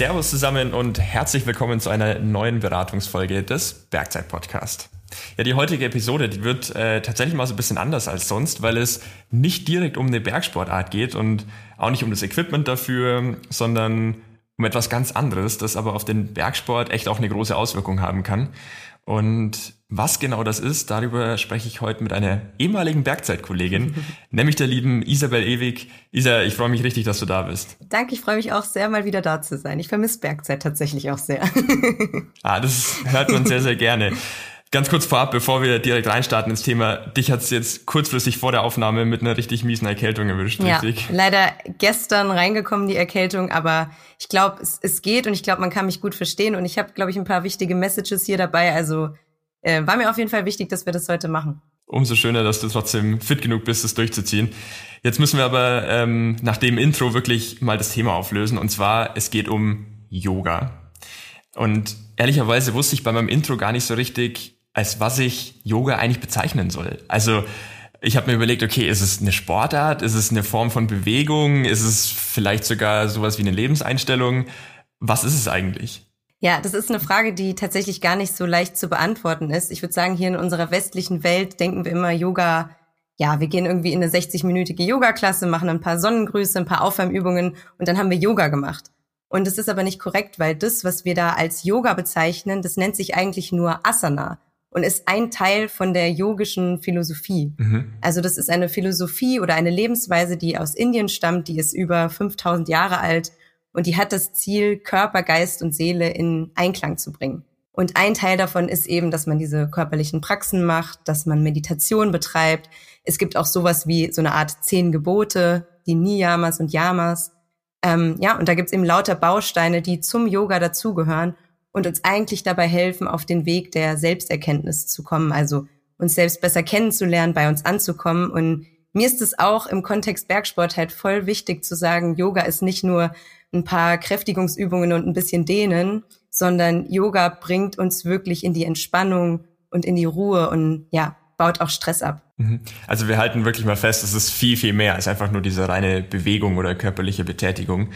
Servus zusammen und herzlich willkommen zu einer neuen Beratungsfolge des Bergzeit Podcast. Ja, die heutige Episode, die wird äh, tatsächlich mal so ein bisschen anders als sonst, weil es nicht direkt um eine Bergsportart geht und auch nicht um das Equipment dafür, sondern um etwas ganz anderes, das aber auf den Bergsport echt auch eine große Auswirkung haben kann. Und was genau das ist, darüber spreche ich heute mit einer ehemaligen Bergzeitkollegin, nämlich der lieben Isabel Ewig. Isa, ich freue mich richtig, dass du da bist. Danke, ich freue mich auch sehr, mal wieder da zu sein. Ich vermisse Bergzeit tatsächlich auch sehr. ah, das hört man sehr, sehr gerne. Ganz kurz vorab, bevor wir direkt reinstarten ins Thema, dich hat es jetzt kurzfristig vor der Aufnahme mit einer richtig miesen Erkältung erwischt, ja, richtig? Leider gestern reingekommen, die Erkältung, aber ich glaube, es, es geht und ich glaube, man kann mich gut verstehen und ich habe, glaube ich, ein paar wichtige Messages hier dabei. Also äh, war mir auf jeden Fall wichtig, dass wir das heute machen. Umso schöner, dass du trotzdem fit genug bist, das durchzuziehen. Jetzt müssen wir aber ähm, nach dem Intro wirklich mal das Thema auflösen. Und zwar, es geht um Yoga. Und ehrlicherweise wusste ich bei meinem Intro gar nicht so richtig, als was ich Yoga eigentlich bezeichnen soll. Also ich habe mir überlegt, okay, ist es eine Sportart? Ist es eine Form von Bewegung? Ist es vielleicht sogar sowas wie eine Lebenseinstellung? Was ist es eigentlich? Ja, das ist eine Frage, die tatsächlich gar nicht so leicht zu beantworten ist. Ich würde sagen, hier in unserer westlichen Welt denken wir immer Yoga, ja, wir gehen irgendwie in eine 60-minütige Yoga-Klasse, machen ein paar Sonnengrüße, ein paar Aufwärmübungen und dann haben wir Yoga gemacht. Und das ist aber nicht korrekt, weil das, was wir da als Yoga bezeichnen, das nennt sich eigentlich nur Asana und ist ein Teil von der yogischen Philosophie. Mhm. Also das ist eine Philosophie oder eine Lebensweise, die aus Indien stammt, die ist über 5000 Jahre alt und die hat das Ziel, Körper, Geist und Seele in Einklang zu bringen. Und ein Teil davon ist eben, dass man diese körperlichen Praxen macht, dass man Meditation betreibt. Es gibt auch sowas wie so eine Art zehn Gebote, die Niyamas und Yamas. Ähm, ja, und da gibt's eben lauter Bausteine, die zum Yoga dazugehören und uns eigentlich dabei helfen, auf den Weg der Selbsterkenntnis zu kommen, also uns selbst besser kennenzulernen, bei uns anzukommen. Und mir ist es auch im Kontext Bergsport halt voll wichtig zu sagen, Yoga ist nicht nur ein paar Kräftigungsübungen und ein bisschen Dehnen, sondern Yoga bringt uns wirklich in die Entspannung und in die Ruhe und ja, baut auch Stress ab. Mhm. Also wir halten wirklich mal fest, es ist viel, viel mehr als einfach nur diese reine Bewegung oder körperliche Betätigung.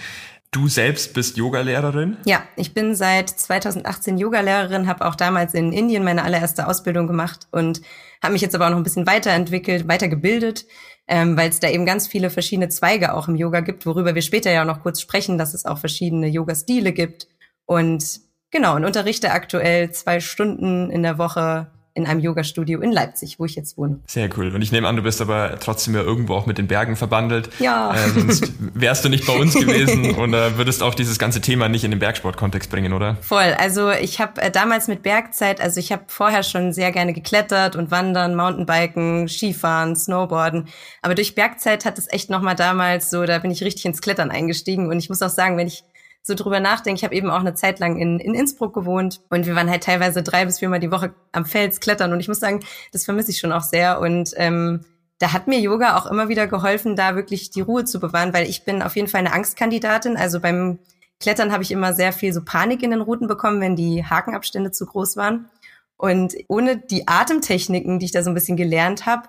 Du selbst bist Yogalehrerin? Ja, ich bin seit 2018 Yogalehrerin, habe auch damals in Indien meine allererste Ausbildung gemacht und habe mich jetzt aber auch noch ein bisschen weiterentwickelt, weitergebildet, ähm, weil es da eben ganz viele verschiedene Zweige auch im Yoga gibt, worüber wir später ja auch noch kurz sprechen, dass es auch verschiedene Yoga-Stile gibt. Und genau, und unterrichte aktuell zwei Stunden in der Woche in einem Yoga-Studio in Leipzig, wo ich jetzt wohne. Sehr cool. Und ich nehme an, du bist aber trotzdem ja irgendwo auch mit den Bergen verbandelt. Ja. Äh, sonst wärst du nicht bei uns gewesen und äh, würdest auch dieses ganze Thema nicht in den Bergsportkontext bringen, oder? Voll. Also ich habe äh, damals mit Bergzeit, also ich habe vorher schon sehr gerne geklettert und wandern, Mountainbiken, Skifahren, Snowboarden. Aber durch Bergzeit hat es echt nochmal damals so, da bin ich richtig ins Klettern eingestiegen. Und ich muss auch sagen, wenn ich so drüber nachdenke, ich habe eben auch eine Zeit lang in, in Innsbruck gewohnt und wir waren halt teilweise drei bis viermal die Woche am Fels klettern und ich muss sagen, das vermisse ich schon auch sehr und ähm, da hat mir Yoga auch immer wieder geholfen, da wirklich die Ruhe zu bewahren, weil ich bin auf jeden Fall eine Angstkandidatin. Also beim Klettern habe ich immer sehr viel so Panik in den Routen bekommen, wenn die Hakenabstände zu groß waren. Und ohne die Atemtechniken, die ich da so ein bisschen gelernt habe,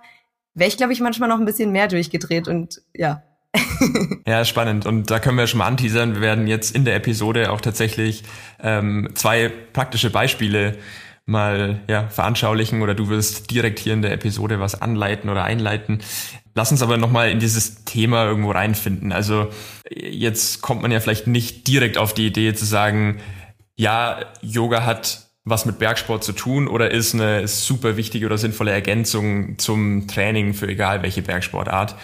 wäre ich, glaube ich, manchmal noch ein bisschen mehr durchgedreht. Und ja, ja, spannend. Und da können wir schon mal anteasern. Wir werden jetzt in der Episode auch tatsächlich ähm, zwei praktische Beispiele mal ja, veranschaulichen oder du wirst direkt hier in der Episode was anleiten oder einleiten. Lass uns aber nochmal in dieses Thema irgendwo reinfinden. Also jetzt kommt man ja vielleicht nicht direkt auf die Idee zu sagen, ja, Yoga hat was mit Bergsport zu tun oder ist eine super wichtige oder sinnvolle Ergänzung zum Training für egal welche Bergsportart.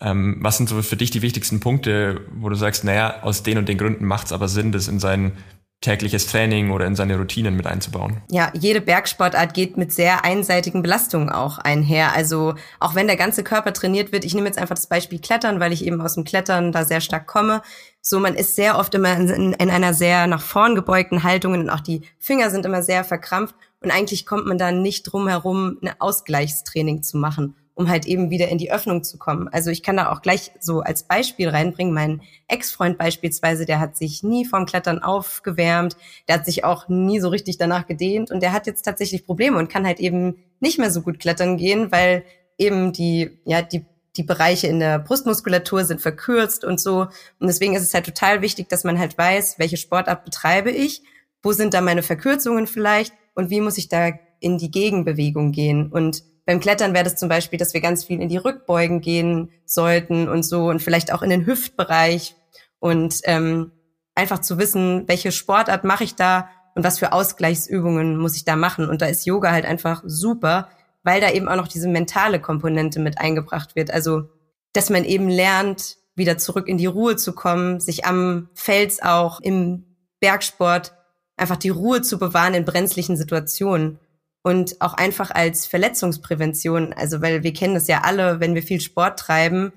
Ähm, was sind so für dich die wichtigsten Punkte, wo du sagst, naja, aus den und den Gründen macht es aber Sinn, das in sein tägliches Training oder in seine Routinen mit einzubauen. Ja, jede Bergsportart geht mit sehr einseitigen Belastungen auch einher. Also auch wenn der ganze Körper trainiert wird, ich nehme jetzt einfach das Beispiel Klettern, weil ich eben aus dem Klettern da sehr stark komme. So, man ist sehr oft immer in, in einer sehr nach vorn gebeugten Haltung und auch die Finger sind immer sehr verkrampft und eigentlich kommt man da nicht drum herum, ein Ausgleichstraining zu machen um halt eben wieder in die Öffnung zu kommen. Also ich kann da auch gleich so als Beispiel reinbringen. Mein Ex-Freund beispielsweise, der hat sich nie vom Klettern aufgewärmt, der hat sich auch nie so richtig danach gedehnt und der hat jetzt tatsächlich Probleme und kann halt eben nicht mehr so gut klettern gehen, weil eben die, ja, die die Bereiche in der Brustmuskulatur sind verkürzt und so. Und deswegen ist es halt total wichtig, dass man halt weiß, welche Sportart betreibe ich, wo sind da meine Verkürzungen vielleicht und wie muss ich da in die Gegenbewegung gehen. Und beim Klettern wäre das zum Beispiel, dass wir ganz viel in die Rückbeugen gehen sollten und so und vielleicht auch in den Hüftbereich und ähm, einfach zu wissen, welche Sportart mache ich da und was für Ausgleichsübungen muss ich da machen. Und da ist Yoga halt einfach super, weil da eben auch noch diese mentale Komponente mit eingebracht wird. Also, dass man eben lernt, wieder zurück in die Ruhe zu kommen, sich am Fels auch im Bergsport einfach die Ruhe zu bewahren in brenzlichen Situationen und auch einfach als Verletzungsprävention. Also, weil wir kennen das ja alle, wenn wir viel Sport treiben,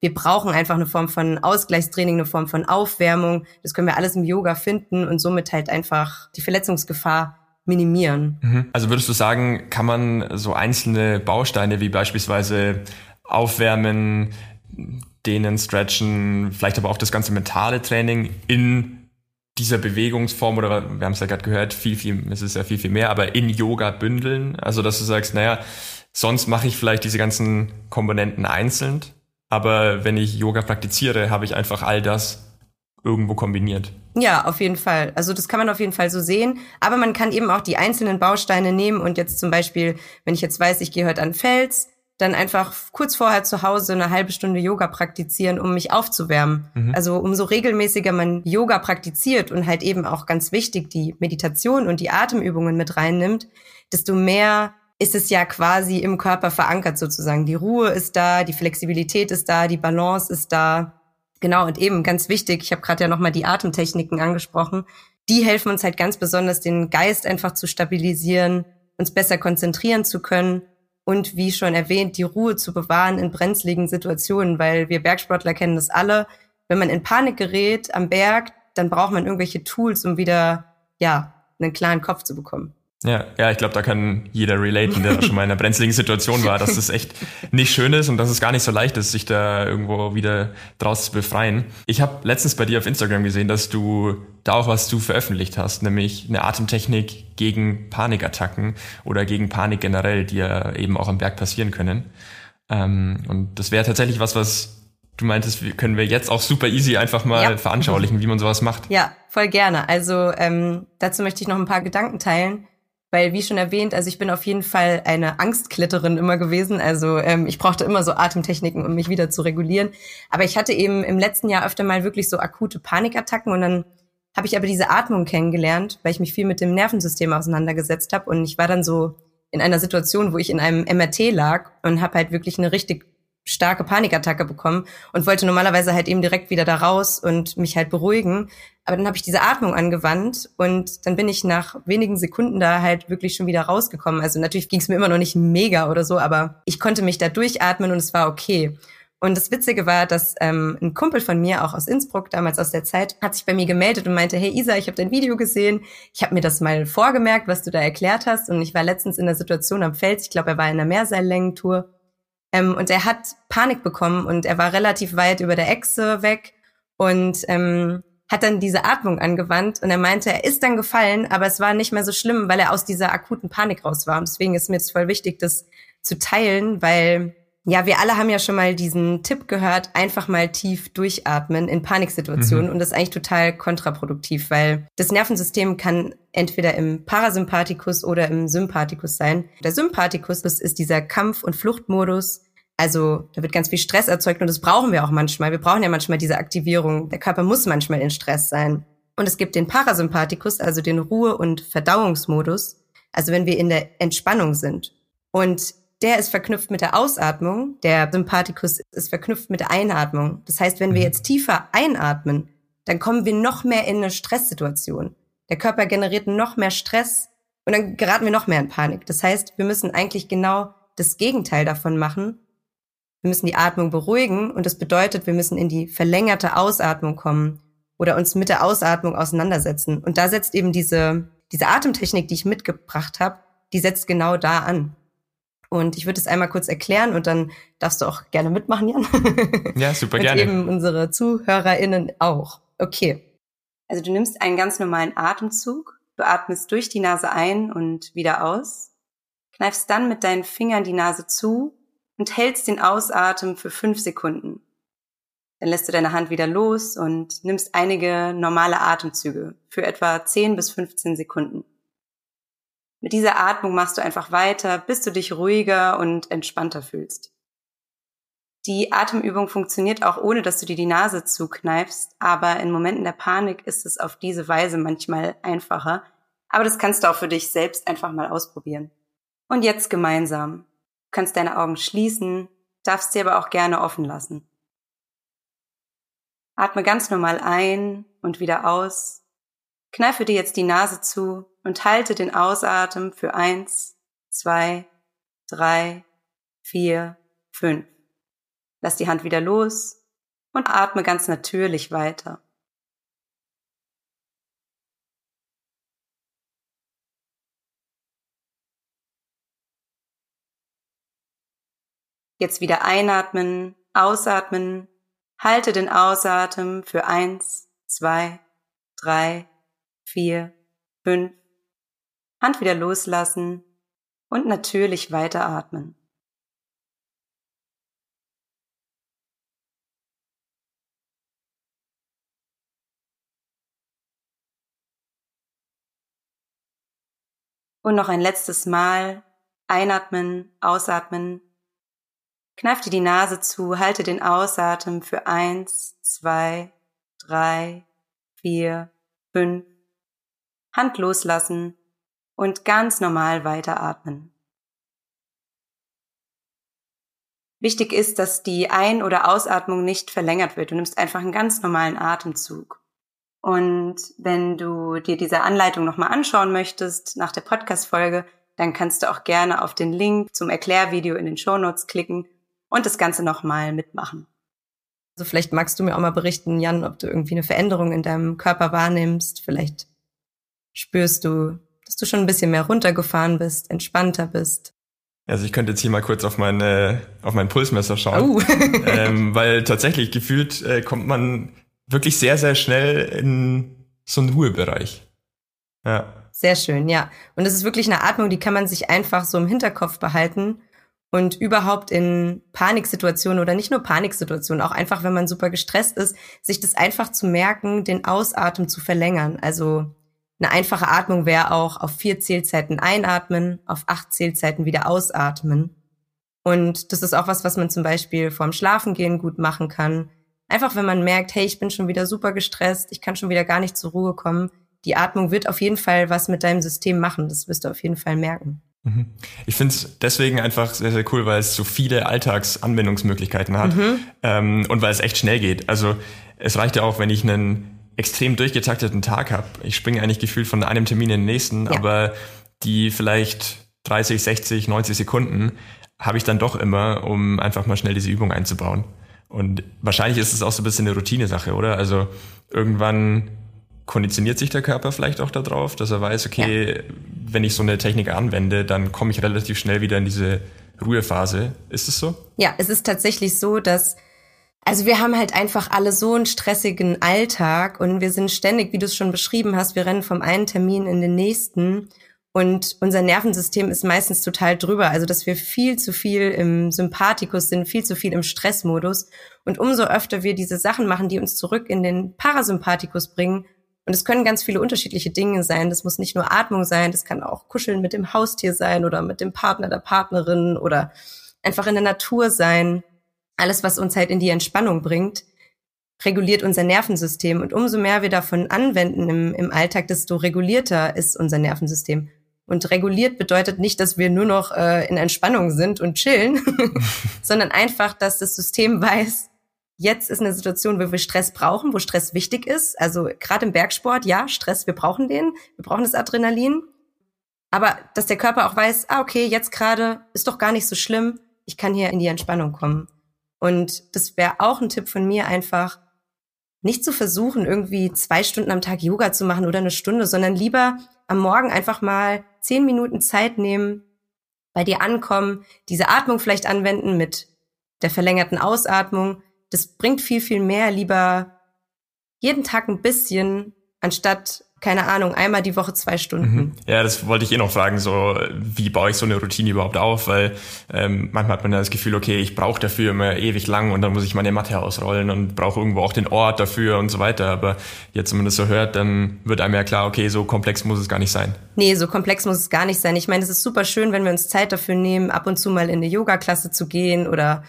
wir brauchen einfach eine Form von Ausgleichstraining, eine Form von Aufwärmung. Das können wir alles im Yoga finden und somit halt einfach die Verletzungsgefahr minimieren. Mhm. Also würdest du sagen, kann man so einzelne Bausteine wie beispielsweise Aufwärmen, Dehnen, Stretchen, vielleicht aber auch das ganze mentale Training in dieser Bewegungsform oder wir haben es ja gerade gehört, viel, viel, es ist ja viel, viel mehr, aber in Yoga bündeln. Also dass du sagst, naja, sonst mache ich vielleicht diese ganzen Komponenten einzeln, aber wenn ich Yoga praktiziere, habe ich einfach all das irgendwo kombiniert. Ja, auf jeden Fall. Also das kann man auf jeden Fall so sehen. Aber man kann eben auch die einzelnen Bausteine nehmen und jetzt zum Beispiel, wenn ich jetzt weiß, ich gehe heute an Fels, dann einfach kurz vorher zu Hause eine halbe Stunde Yoga praktizieren, um mich aufzuwärmen. Mhm. Also umso regelmäßiger man Yoga praktiziert und halt eben auch ganz wichtig die Meditation und die Atemübungen mit reinnimmt, desto mehr ist es ja quasi im Körper verankert sozusagen. Die Ruhe ist da, die Flexibilität ist da, die Balance ist da. Genau, und eben ganz wichtig, ich habe gerade ja nochmal die Atemtechniken angesprochen, die helfen uns halt ganz besonders, den Geist einfach zu stabilisieren, uns besser konzentrieren zu können und wie schon erwähnt, die Ruhe zu bewahren in brenzligen Situationen, weil wir Bergsportler kennen das alle. Wenn man in Panik gerät am Berg, dann braucht man irgendwelche Tools, um wieder, ja, einen klaren Kopf zu bekommen. Ja, ja, ich glaube, da kann jeder relaten, der schon mal in einer brenzligen Situation war, dass es echt nicht schön ist und dass es gar nicht so leicht ist, sich da irgendwo wieder draus zu befreien. Ich habe letztens bei dir auf Instagram gesehen, dass du da auch was du veröffentlicht hast, nämlich eine Atemtechnik gegen Panikattacken oder gegen Panik generell, die ja eben auch am Berg passieren können. Ähm, und das wäre tatsächlich was, was du meintest, können wir jetzt auch super easy einfach mal ja. veranschaulichen, wie man sowas macht. Ja, voll gerne. Also ähm, dazu möchte ich noch ein paar Gedanken teilen. Weil, wie schon erwähnt, also ich bin auf jeden Fall eine Angstkletterin immer gewesen. Also ähm, ich brauchte immer so Atemtechniken, um mich wieder zu regulieren. Aber ich hatte eben im letzten Jahr öfter mal wirklich so akute Panikattacken und dann habe ich aber diese Atmung kennengelernt, weil ich mich viel mit dem Nervensystem auseinandergesetzt habe. Und ich war dann so in einer Situation, wo ich in einem MRT lag und habe halt wirklich eine richtig starke Panikattacke bekommen und wollte normalerweise halt eben direkt wieder da raus und mich halt beruhigen. Aber dann habe ich diese Atmung angewandt und dann bin ich nach wenigen Sekunden da halt wirklich schon wieder rausgekommen. Also natürlich ging es mir immer noch nicht mega oder so, aber ich konnte mich da durchatmen und es war okay. Und das Witzige war, dass ähm, ein Kumpel von mir, auch aus Innsbruck, damals aus der Zeit, hat sich bei mir gemeldet und meinte, hey Isa, ich habe dein Video gesehen, ich habe mir das mal vorgemerkt, was du da erklärt hast. Und ich war letztens in der Situation am Fels, ich glaube, er war in einer Mehrseillängentour ähm, und er hat Panik bekommen und er war relativ weit über der Echse weg und ähm, hat dann diese Atmung angewandt und er meinte, er ist dann gefallen, aber es war nicht mehr so schlimm, weil er aus dieser akuten Panik raus war. Und deswegen ist mir jetzt voll wichtig, das zu teilen, weil ja, wir alle haben ja schon mal diesen Tipp gehört, einfach mal tief durchatmen in Paniksituationen. Mhm. Und das ist eigentlich total kontraproduktiv, weil das Nervensystem kann entweder im Parasympathikus oder im Sympathikus sein. Der Sympathikus ist dieser Kampf- und Fluchtmodus. Also da wird ganz viel Stress erzeugt und das brauchen wir auch manchmal. Wir brauchen ja manchmal diese Aktivierung. Der Körper muss manchmal in Stress sein. Und es gibt den Parasympathikus, also den Ruhe- und Verdauungsmodus. Also wenn wir in der Entspannung sind. Und der ist verknüpft mit der Ausatmung, der Sympathikus ist verknüpft mit der Einatmung. Das heißt, wenn wir mhm. jetzt tiefer einatmen, dann kommen wir noch mehr in eine Stresssituation. Der Körper generiert noch mehr Stress und dann geraten wir noch mehr in Panik. Das heißt, wir müssen eigentlich genau das Gegenteil davon machen. Wir müssen die Atmung beruhigen und das bedeutet, wir müssen in die verlängerte Ausatmung kommen oder uns mit der Ausatmung auseinandersetzen. Und da setzt eben diese, diese Atemtechnik, die ich mitgebracht habe, die setzt genau da an. Und ich würde es einmal kurz erklären und dann darfst du auch gerne mitmachen, Jan. Ja, super und gerne. eben unsere ZuhörerInnen auch. Okay. Also du nimmst einen ganz normalen Atemzug. Du atmest durch die Nase ein und wieder aus. Kneifst dann mit deinen Fingern die Nase zu und hältst den Ausatmen für fünf Sekunden. Dann lässt du deine Hand wieder los und nimmst einige normale Atemzüge für etwa 10 bis 15 Sekunden. Mit dieser Atmung machst du einfach weiter, bis du dich ruhiger und entspannter fühlst. Die Atemübung funktioniert auch ohne, dass du dir die Nase zukneifst, aber in Momenten der Panik ist es auf diese Weise manchmal einfacher. Aber das kannst du auch für dich selbst einfach mal ausprobieren. Und jetzt gemeinsam. Du kannst deine Augen schließen, darfst sie aber auch gerne offen lassen. Atme ganz normal ein und wieder aus. Kneife dir jetzt die Nase zu und halte den Ausatmen für eins, zwei, drei, vier, fünf. Lass die Hand wieder los und atme ganz natürlich weiter. Jetzt wieder einatmen, ausatmen, halte den Ausatmen für eins, zwei, drei, vier, fünf. Hand wieder loslassen und natürlich weiteratmen. Und noch ein letztes Mal einatmen, ausatmen. Kneif dir die Nase zu, halte den Ausatmen für eins, zwei, drei, vier, fünf. Hand loslassen und ganz normal weiteratmen. Wichtig ist, dass die Ein- oder Ausatmung nicht verlängert wird. Du nimmst einfach einen ganz normalen Atemzug. Und wenn du dir diese Anleitung nochmal anschauen möchtest nach der Podcast-Folge, dann kannst du auch gerne auf den Link zum Erklärvideo in den Show Notes klicken und das Ganze nochmal mitmachen. Also vielleicht magst du mir auch mal berichten, Jan, ob du irgendwie eine Veränderung in deinem Körper wahrnimmst. Vielleicht spürst du dass du schon ein bisschen mehr runtergefahren bist, entspannter bist. Also ich könnte jetzt hier mal kurz auf meine auf mein Pulsmesser schauen, uh. ähm, weil tatsächlich gefühlt äh, kommt man wirklich sehr sehr schnell in so einen Ruhebereich. Ja. Sehr schön, ja. Und es ist wirklich eine Atmung, die kann man sich einfach so im Hinterkopf behalten und überhaupt in Paniksituationen oder nicht nur Paniksituationen, auch einfach, wenn man super gestresst ist, sich das einfach zu merken, den Ausatmen zu verlängern. Also eine einfache Atmung wäre auch auf vier Zählzeiten einatmen, auf acht Zählzeiten wieder ausatmen. Und das ist auch was, was man zum Beispiel vorm Schlafengehen gut machen kann. Einfach wenn man merkt, hey, ich bin schon wieder super gestresst, ich kann schon wieder gar nicht zur Ruhe kommen. Die Atmung wird auf jeden Fall was mit deinem System machen. Das wirst du auf jeden Fall merken. Mhm. Ich finde es deswegen einfach sehr, sehr cool, weil es so viele Alltagsanwendungsmöglichkeiten hat mhm. ähm, und weil es echt schnell geht. Also es reicht ja auch, wenn ich einen extrem durchgetakteten Tag habe. Ich springe eigentlich gefühlt von einem Termin in den nächsten, ja. aber die vielleicht 30, 60, 90 Sekunden habe ich dann doch immer, um einfach mal schnell diese Übung einzubauen. Und wahrscheinlich ist es auch so ein bisschen eine Routine-Sache, oder? Also irgendwann konditioniert sich der Körper vielleicht auch darauf, dass er weiß, okay, ja. wenn ich so eine Technik anwende, dann komme ich relativ schnell wieder in diese Ruhephase. Ist es so? Ja, es ist tatsächlich so, dass also wir haben halt einfach alle so einen stressigen Alltag und wir sind ständig, wie du es schon beschrieben hast, wir rennen vom einen Termin in den nächsten und unser Nervensystem ist meistens total drüber, also dass wir viel zu viel im Sympathikus sind, viel zu viel im Stressmodus und umso öfter wir diese Sachen machen, die uns zurück in den Parasympathikus bringen und es können ganz viele unterschiedliche Dinge sein. Das muss nicht nur Atmung sein, das kann auch Kuscheln mit dem Haustier sein oder mit dem Partner, der Partnerin oder einfach in der Natur sein alles, was uns halt in die Entspannung bringt, reguliert unser Nervensystem. Und umso mehr wir davon anwenden im, im Alltag, desto regulierter ist unser Nervensystem. Und reguliert bedeutet nicht, dass wir nur noch äh, in Entspannung sind und chillen, sondern einfach, dass das System weiß, jetzt ist eine Situation, wo wir Stress brauchen, wo Stress wichtig ist. Also gerade im Bergsport, ja, Stress, wir brauchen den, wir brauchen das Adrenalin. Aber dass der Körper auch weiß, ah, okay, jetzt gerade ist doch gar nicht so schlimm, ich kann hier in die Entspannung kommen. Und das wäre auch ein Tipp von mir, einfach nicht zu versuchen, irgendwie zwei Stunden am Tag Yoga zu machen oder eine Stunde, sondern lieber am Morgen einfach mal zehn Minuten Zeit nehmen, bei dir ankommen, diese Atmung vielleicht anwenden mit der verlängerten Ausatmung. Das bringt viel, viel mehr. Lieber jeden Tag ein bisschen, anstatt keine Ahnung, einmal die Woche zwei Stunden. Mhm. Ja, das wollte ich eh noch fragen, so wie baue ich so eine Routine überhaupt auf, weil ähm, manchmal hat man ja das Gefühl, okay, ich brauche dafür immer ewig lang und dann muss ich meine Matte ausrollen und brauche irgendwo auch den Ort dafür und so weiter. Aber jetzt, wenn man das so hört, dann wird einem ja klar, okay, so komplex muss es gar nicht sein. Nee, so komplex muss es gar nicht sein. Ich meine, es ist super schön, wenn wir uns Zeit dafür nehmen, ab und zu mal in eine Yoga-Klasse zu gehen oder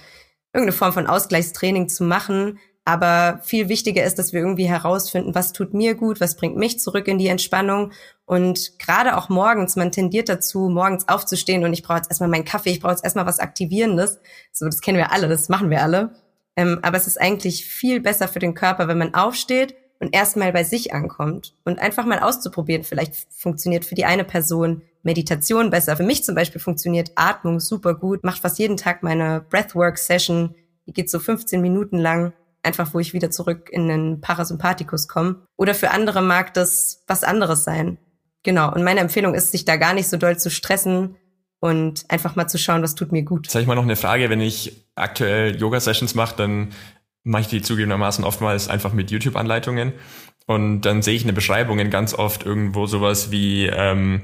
irgendeine Form von Ausgleichstraining zu machen. Aber viel wichtiger ist, dass wir irgendwie herausfinden, was tut mir gut, was bringt mich zurück in die Entspannung. Und gerade auch morgens, man tendiert dazu, morgens aufzustehen und ich brauche jetzt erstmal meinen Kaffee, ich brauche jetzt erstmal was Aktivierendes. So, das kennen wir alle, das machen wir alle. Ähm, aber es ist eigentlich viel besser für den Körper, wenn man aufsteht und erstmal bei sich ankommt und einfach mal auszuprobieren. Vielleicht funktioniert für die eine Person Meditation besser. Für mich zum Beispiel funktioniert Atmung super gut. Macht fast jeden Tag meine Breathwork-Session. Die geht so 15 Minuten lang einfach wo ich wieder zurück in den Parasympathikus komme. Oder für andere mag das was anderes sein. Genau. Und meine Empfehlung ist, sich da gar nicht so doll zu stressen und einfach mal zu schauen, was tut mir gut. Jetzt habe ich mal noch eine Frage. Wenn ich aktuell Yoga-Sessions mache, dann mache ich die zugegebenermaßen oftmals einfach mit YouTube-Anleitungen. Und dann sehe ich eine Beschreibungen ganz oft irgendwo sowas wie ähm,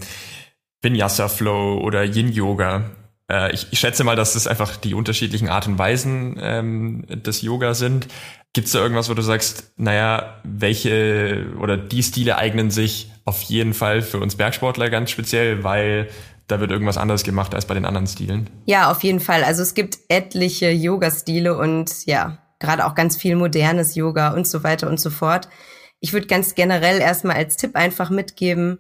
Vinyasa Flow oder Yin Yoga. Äh, ich, ich, schätze mal, dass das einfach die unterschiedlichen Art und Weisen ähm, des Yoga sind. Gibt es da irgendwas, wo du sagst, naja, welche oder die Stile eignen sich auf jeden Fall für uns Bergsportler ganz speziell, weil da wird irgendwas anderes gemacht als bei den anderen Stilen? Ja, auf jeden Fall. Also es gibt etliche Yoga-Stile und ja, gerade auch ganz viel modernes Yoga und so weiter und so fort. Ich würde ganz generell erstmal als Tipp einfach mitgeben,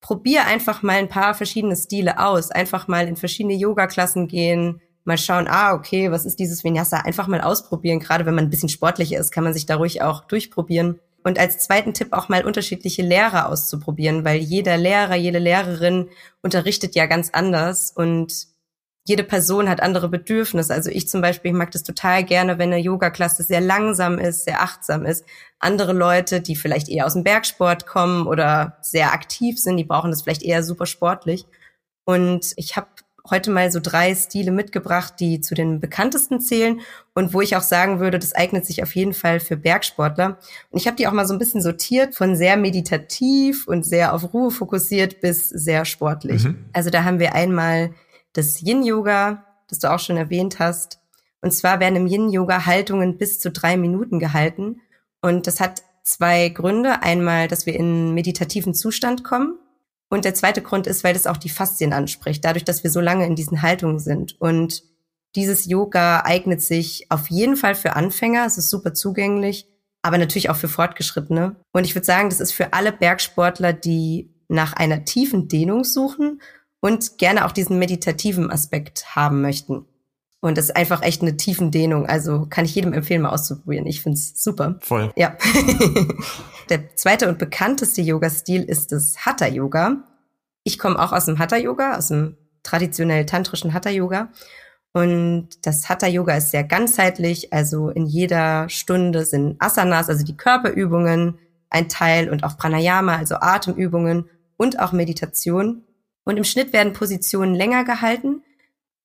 probier einfach mal ein paar verschiedene Stile aus. Einfach mal in verschiedene Yoga-Klassen gehen, mal schauen, ah, okay, was ist dieses Vinyasa? Einfach mal ausprobieren. Gerade wenn man ein bisschen sportlicher ist, kann man sich da ruhig auch durchprobieren. Und als zweiten Tipp auch mal unterschiedliche Lehrer auszuprobieren, weil jeder Lehrer, jede Lehrerin unterrichtet ja ganz anders und jede Person hat andere Bedürfnisse. Also ich zum Beispiel mag das total gerne, wenn eine Yoga-Klasse sehr langsam ist, sehr achtsam ist. Andere Leute, die vielleicht eher aus dem Bergsport kommen oder sehr aktiv sind, die brauchen das vielleicht eher super sportlich. Und ich habe heute mal so drei Stile mitgebracht, die zu den bekanntesten zählen und wo ich auch sagen würde, das eignet sich auf jeden Fall für Bergsportler. Und ich habe die auch mal so ein bisschen sortiert von sehr meditativ und sehr auf Ruhe fokussiert bis sehr sportlich. Mhm. Also da haben wir einmal das Yin-Yoga, das du auch schon erwähnt hast. Und zwar werden im Yin-Yoga Haltungen bis zu drei Minuten gehalten. Und das hat zwei Gründe. Einmal, dass wir in meditativen Zustand kommen. Und der zweite Grund ist, weil das auch die Faszien anspricht, dadurch, dass wir so lange in diesen Haltungen sind. Und dieses Yoga eignet sich auf jeden Fall für Anfänger. Es ist super zugänglich, aber natürlich auch für Fortgeschrittene. Und ich würde sagen, das ist für alle Bergsportler, die nach einer tiefen Dehnung suchen und gerne auch diesen meditativen Aspekt haben möchten. Und das ist einfach echt eine tiefen Dehnung. Also kann ich jedem empfehlen, mal auszuprobieren. Ich finde es super. Voll. Ja. Der zweite und bekannteste Yoga-Stil ist das Hatha-Yoga. Ich komme auch aus dem Hatha-Yoga, aus dem traditionell tantrischen Hatha-Yoga. Und das Hatha-Yoga ist sehr ganzheitlich. Also in jeder Stunde sind Asanas, also die Körperübungen, ein Teil und auch Pranayama, also Atemübungen und auch Meditation. Und im Schnitt werden Positionen länger gehalten,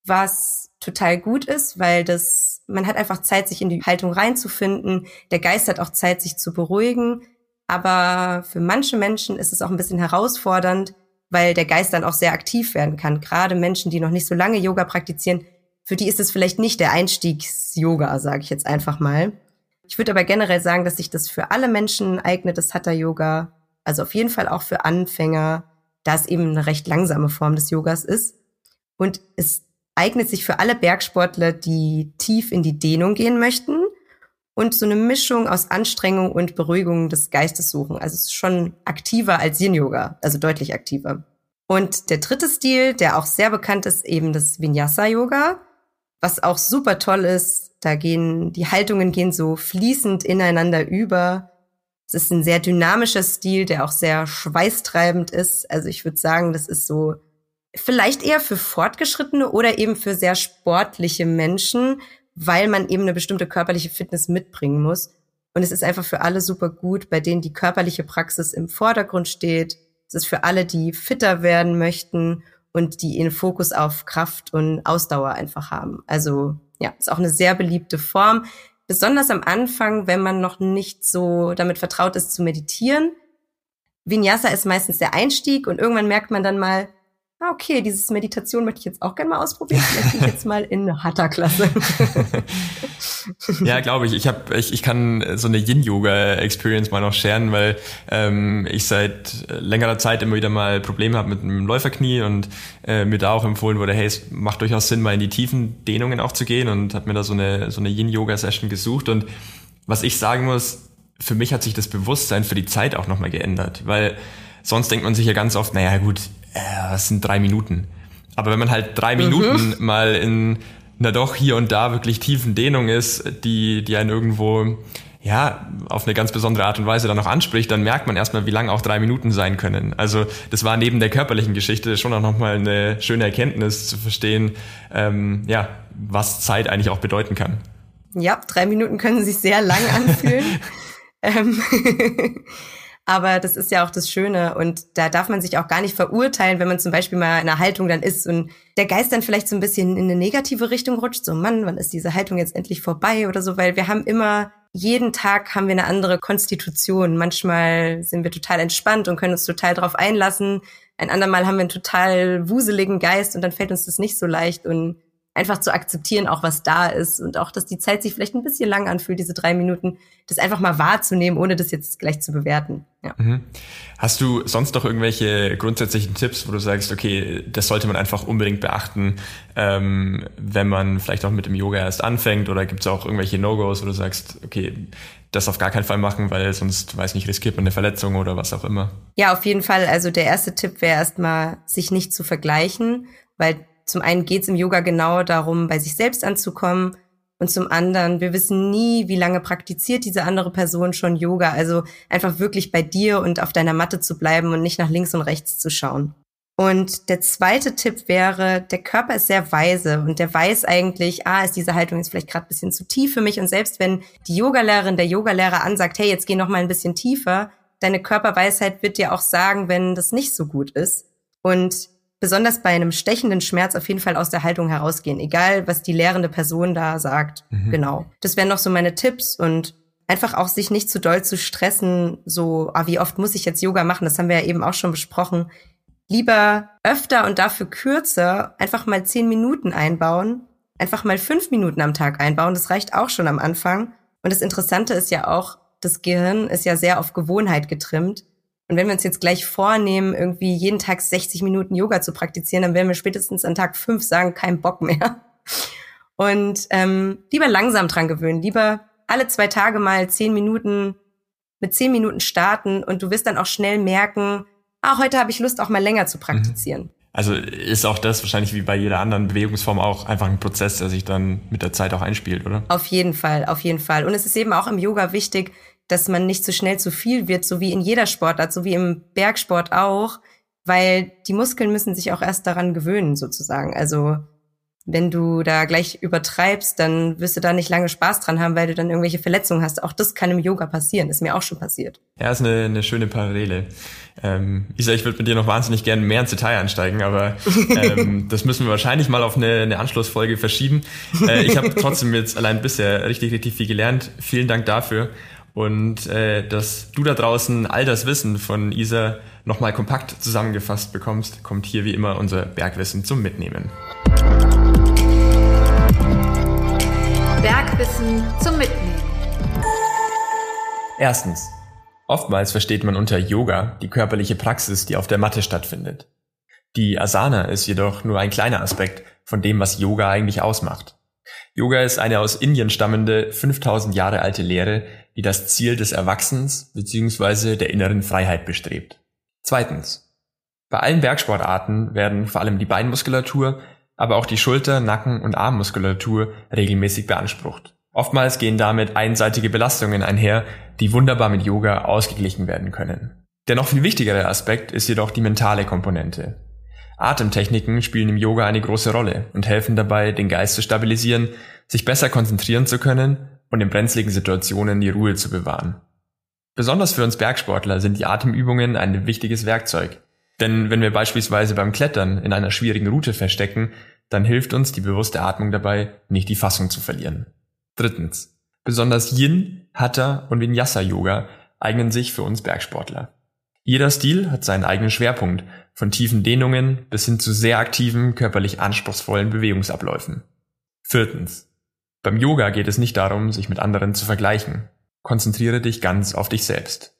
was total gut ist, weil das, man hat einfach Zeit, sich in die Haltung reinzufinden. Der Geist hat auch Zeit, sich zu beruhigen. Aber für manche Menschen ist es auch ein bisschen herausfordernd, weil der Geist dann auch sehr aktiv werden kann. Gerade Menschen, die noch nicht so lange Yoga praktizieren, für die ist es vielleicht nicht der Einstiegs-Yoga, sage ich jetzt einfach mal. Ich würde aber generell sagen, dass sich das für alle Menschen eignet, das Hatha-Yoga. Also auf jeden Fall auch für Anfänger, da es eben eine recht langsame Form des Yogas ist. Und es eignet sich für alle Bergsportler, die tief in die Dehnung gehen möchten und so eine Mischung aus Anstrengung und Beruhigung des Geistes suchen. Also es ist schon aktiver als Yin-Yoga, also deutlich aktiver. Und der dritte Stil, der auch sehr bekannt ist, eben das Vinyasa-Yoga. Was auch super toll ist, da gehen, die Haltungen gehen so fließend ineinander über. Es ist ein sehr dynamischer Stil, der auch sehr schweißtreibend ist. Also ich würde sagen, das ist so vielleicht eher für Fortgeschrittene oder eben für sehr sportliche Menschen, weil man eben eine bestimmte körperliche Fitness mitbringen muss. Und es ist einfach für alle super gut, bei denen die körperliche Praxis im Vordergrund steht. Es ist für alle, die fitter werden möchten und die ihren Fokus auf Kraft und Ausdauer einfach haben. Also ja, ist auch eine sehr beliebte Form. Besonders am Anfang, wenn man noch nicht so damit vertraut ist zu meditieren. Vinyasa ist meistens der Einstieg und irgendwann merkt man dann mal, ah, okay, dieses Meditation möchte ich jetzt auch gerne mal ausprobieren. Vielleicht gehe ich jetzt mal in eine Hatha-Klasse. ja, glaube ich. Ich hab, ich, ich kann so eine Yin-Yoga-Experience mal noch scheren, weil ähm, ich seit längerer Zeit immer wieder mal Probleme habe mit einem Läuferknie und äh, mir da auch empfohlen wurde, hey, es macht durchaus Sinn, mal in die tiefen Dehnungen auch zu gehen und habe mir da so eine, so eine Yin-Yoga-Session gesucht. Und was ich sagen muss, für mich hat sich das Bewusstsein für die Zeit auch nochmal geändert, weil sonst denkt man sich ja ganz oft, naja gut, äh, das sind drei Minuten. Aber wenn man halt drei mhm. Minuten mal in einer doch hier und da wirklich tiefen Dehnung ist, die, die einen irgendwo ja, auf eine ganz besondere Art und Weise dann noch anspricht, dann merkt man erstmal, wie lang auch drei Minuten sein können. Also das war neben der körperlichen Geschichte schon auch nochmal eine schöne Erkenntnis zu verstehen, ähm, ja, was Zeit eigentlich auch bedeuten kann. Ja, drei Minuten können sich sehr lang anfühlen. ähm Aber das ist ja auch das Schöne und da darf man sich auch gar nicht verurteilen, wenn man zum Beispiel mal in einer Haltung dann ist und der Geist dann vielleicht so ein bisschen in eine negative Richtung rutscht. So, Mann, wann ist diese Haltung jetzt endlich vorbei oder so? Weil wir haben immer, jeden Tag haben wir eine andere Konstitution. Manchmal sind wir total entspannt und können uns total drauf einlassen. Ein andermal haben wir einen total wuseligen Geist und dann fällt uns das nicht so leicht und einfach zu akzeptieren, auch was da ist und auch, dass die Zeit sich vielleicht ein bisschen lang anfühlt, diese drei Minuten, das einfach mal wahrzunehmen, ohne das jetzt gleich zu bewerten. Ja. Mhm. Hast du sonst noch irgendwelche grundsätzlichen Tipps, wo du sagst, okay, das sollte man einfach unbedingt beachten, ähm, wenn man vielleicht auch mit dem Yoga erst anfängt oder gibt es auch irgendwelche No-Gos, wo du sagst, okay, das auf gar keinen Fall machen, weil sonst, weiß nicht, riskiert man eine Verletzung oder was auch immer. Ja, auf jeden Fall. Also der erste Tipp wäre erstmal, sich nicht zu vergleichen, weil zum einen geht es im Yoga genau darum, bei sich selbst anzukommen. Und zum anderen, wir wissen nie, wie lange praktiziert diese andere Person schon Yoga. Also einfach wirklich bei dir und auf deiner Matte zu bleiben und nicht nach links und rechts zu schauen. Und der zweite Tipp wäre, der Körper ist sehr weise und der weiß eigentlich, ah, ist diese Haltung jetzt vielleicht gerade ein bisschen zu tief für mich. Und selbst wenn die Yogalehrerin, der Yogalehrer ansagt, hey, jetzt geh noch mal ein bisschen tiefer, deine Körperweisheit wird dir auch sagen, wenn das nicht so gut ist. Und besonders bei einem stechenden Schmerz auf jeden Fall aus der Haltung herausgehen, egal was die lehrende Person da sagt. Mhm. Genau. Das wären noch so meine Tipps und einfach auch sich nicht zu doll zu stressen, so, ah, wie oft muss ich jetzt Yoga machen? Das haben wir ja eben auch schon besprochen. Lieber öfter und dafür kürzer einfach mal zehn Minuten einbauen, einfach mal fünf Minuten am Tag einbauen. Das reicht auch schon am Anfang. Und das Interessante ist ja auch, das Gehirn ist ja sehr auf Gewohnheit getrimmt. Und wenn wir uns jetzt gleich vornehmen, irgendwie jeden Tag 60 Minuten Yoga zu praktizieren, dann werden wir spätestens an Tag fünf sagen, kein Bock mehr. Und ähm, lieber langsam dran gewöhnen, lieber alle zwei Tage mal zehn Minuten mit zehn Minuten starten und du wirst dann auch schnell merken, ah, heute habe ich Lust, auch mal länger zu praktizieren. Mhm. Also ist auch das wahrscheinlich wie bei jeder anderen Bewegungsform auch einfach ein Prozess, der sich dann mit der Zeit auch einspielt, oder? Auf jeden Fall, auf jeden Fall. Und es ist eben auch im Yoga wichtig, dass man nicht zu so schnell zu viel wird, so wie in jeder Sportart, so wie im Bergsport auch, weil die Muskeln müssen sich auch erst daran gewöhnen, sozusagen. Also wenn du da gleich übertreibst, dann wirst du da nicht lange Spaß dran haben, weil du dann irgendwelche Verletzungen hast. Auch das kann im Yoga passieren, ist mir auch schon passiert. Ja, ist eine, eine schöne Parallele. Ähm, Isa, ich würde mit dir noch wahnsinnig gerne mehr ins Detail einsteigen, aber ähm, das müssen wir wahrscheinlich mal auf eine, eine Anschlussfolge verschieben. Äh, ich habe trotzdem jetzt allein bisher richtig, richtig viel gelernt. Vielen Dank dafür. Und äh, dass du da draußen all das Wissen von Isa nochmal kompakt zusammengefasst bekommst, kommt hier wie immer unser Bergwissen zum Mitnehmen. Bergwissen zum Mitnehmen. Erstens. Oftmals versteht man unter Yoga die körperliche Praxis, die auf der Matte stattfindet. Die Asana ist jedoch nur ein kleiner Aspekt von dem, was Yoga eigentlich ausmacht. Yoga ist eine aus Indien stammende 5000 Jahre alte Lehre, die das Ziel des Erwachsens bzw. der inneren Freiheit bestrebt. Zweitens. Bei allen Bergsportarten werden vor allem die Beinmuskulatur, aber auch die Schulter-, Nacken- und Armmuskulatur regelmäßig beansprucht. Oftmals gehen damit einseitige Belastungen einher, die wunderbar mit Yoga ausgeglichen werden können. Der noch viel wichtigere Aspekt ist jedoch die mentale Komponente. Atemtechniken spielen im Yoga eine große Rolle und helfen dabei, den Geist zu stabilisieren, sich besser konzentrieren zu können und in brenzligen Situationen die Ruhe zu bewahren. Besonders für uns Bergsportler sind die Atemübungen ein wichtiges Werkzeug. Denn wenn wir beispielsweise beim Klettern in einer schwierigen Route verstecken, dann hilft uns die bewusste Atmung dabei, nicht die Fassung zu verlieren. Drittens. Besonders Yin, Hatha und Vinyasa Yoga eignen sich für uns Bergsportler. Jeder Stil hat seinen eigenen Schwerpunkt, von tiefen Dehnungen bis hin zu sehr aktiven, körperlich anspruchsvollen Bewegungsabläufen. Viertens. Beim Yoga geht es nicht darum, sich mit anderen zu vergleichen. Konzentriere dich ganz auf dich selbst.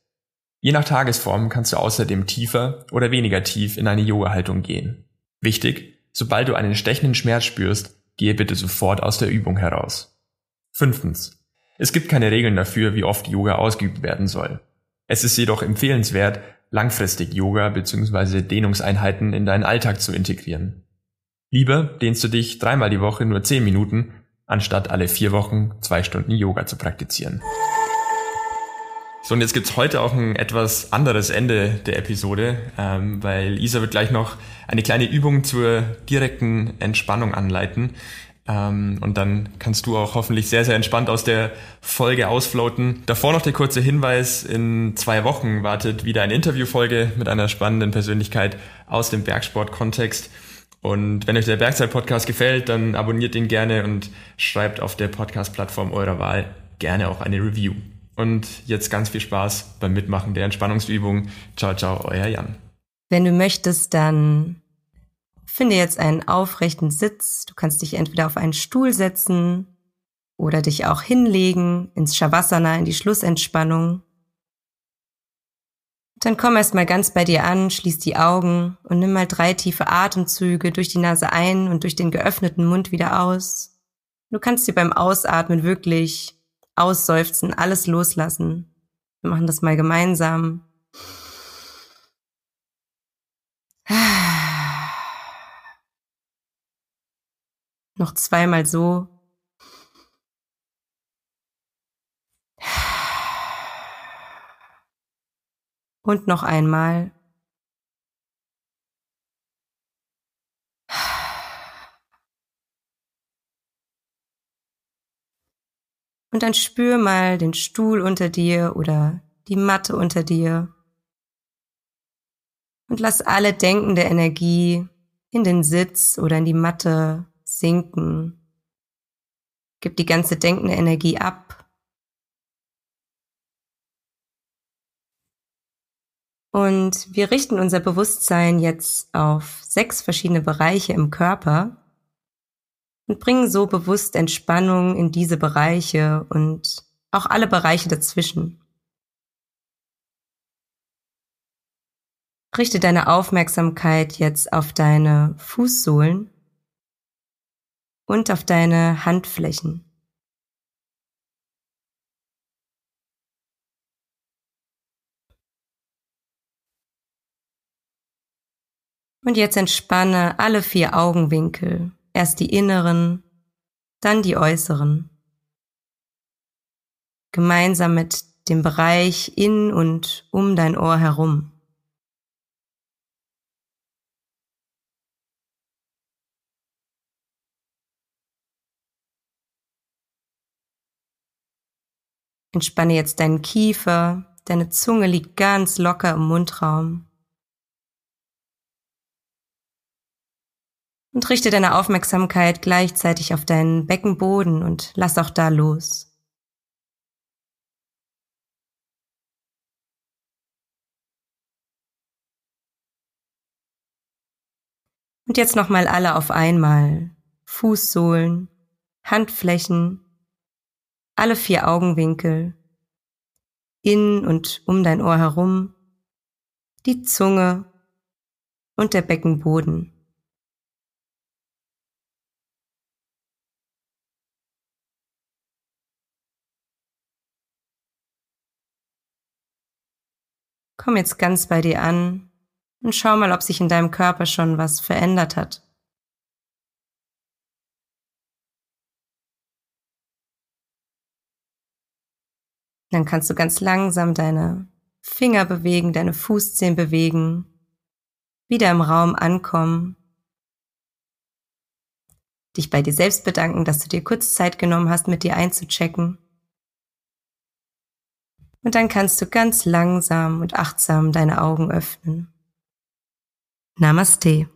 Je nach Tagesform kannst du außerdem tiefer oder weniger tief in eine Yoga-Haltung gehen. Wichtig, sobald du einen stechenden Schmerz spürst, gehe bitte sofort aus der Übung heraus. Fünftens. Es gibt keine Regeln dafür, wie oft Yoga ausgeübt werden soll. Es ist jedoch empfehlenswert, langfristig Yoga bzw. Dehnungseinheiten in deinen Alltag zu integrieren. Lieber dehnst du dich dreimal die Woche nur zehn Minuten, anstatt alle vier Wochen zwei Stunden Yoga zu praktizieren. So, und jetzt gibt's heute auch ein etwas anderes Ende der Episode, ähm, weil Isa wird gleich noch eine kleine Übung zur direkten Entspannung anleiten. Ähm, und dann kannst du auch hoffentlich sehr, sehr entspannt aus der Folge ausfloaten. Davor noch der kurze Hinweis, in zwei Wochen wartet wieder eine Interviewfolge mit einer spannenden Persönlichkeit aus dem Bergsport-Kontext. Und wenn euch der Bergzeit-Podcast gefällt, dann abonniert ihn gerne und schreibt auf der Podcast-Plattform eurer Wahl gerne auch eine Review. Und jetzt ganz viel Spaß beim Mitmachen der Entspannungsübung. Ciao, ciao, euer Jan. Wenn du möchtest, dann finde jetzt einen aufrechten Sitz. Du kannst dich entweder auf einen Stuhl setzen oder dich auch hinlegen ins Shavasana, in die Schlussentspannung. Dann komm erst mal ganz bei dir an, schließ die Augen und nimm mal drei tiefe Atemzüge durch die Nase ein und durch den geöffneten Mund wieder aus. Du kannst dir beim Ausatmen wirklich ausseufzen, alles loslassen. Wir machen das mal gemeinsam. Noch zweimal so. Und noch einmal. Und dann spür mal den Stuhl unter dir oder die Matte unter dir. Und lass alle denkende Energie in den Sitz oder in die Matte sinken. Gib die ganze denkende Energie ab. Und wir richten unser Bewusstsein jetzt auf sechs verschiedene Bereiche im Körper und bringen so bewusst Entspannung in diese Bereiche und auch alle Bereiche dazwischen. Richte deine Aufmerksamkeit jetzt auf deine Fußsohlen und auf deine Handflächen. Und jetzt entspanne alle vier Augenwinkel Erst die inneren, dann die äußeren. Gemeinsam mit dem Bereich in und um dein Ohr herum. Entspanne jetzt deinen Kiefer, deine Zunge liegt ganz locker im Mundraum. Und richte deine Aufmerksamkeit gleichzeitig auf deinen Beckenboden und lass auch da los. Und jetzt nochmal alle auf einmal. Fußsohlen, Handflächen, alle vier Augenwinkel, in und um dein Ohr herum, die Zunge und der Beckenboden. Komm jetzt ganz bei dir an und schau mal, ob sich in deinem Körper schon was verändert hat. Dann kannst du ganz langsam deine Finger bewegen, deine Fußzehen bewegen, wieder im Raum ankommen, dich bei dir selbst bedanken, dass du dir kurz Zeit genommen hast, mit dir einzuchecken. Und dann kannst du ganz langsam und achtsam deine Augen öffnen. Namaste.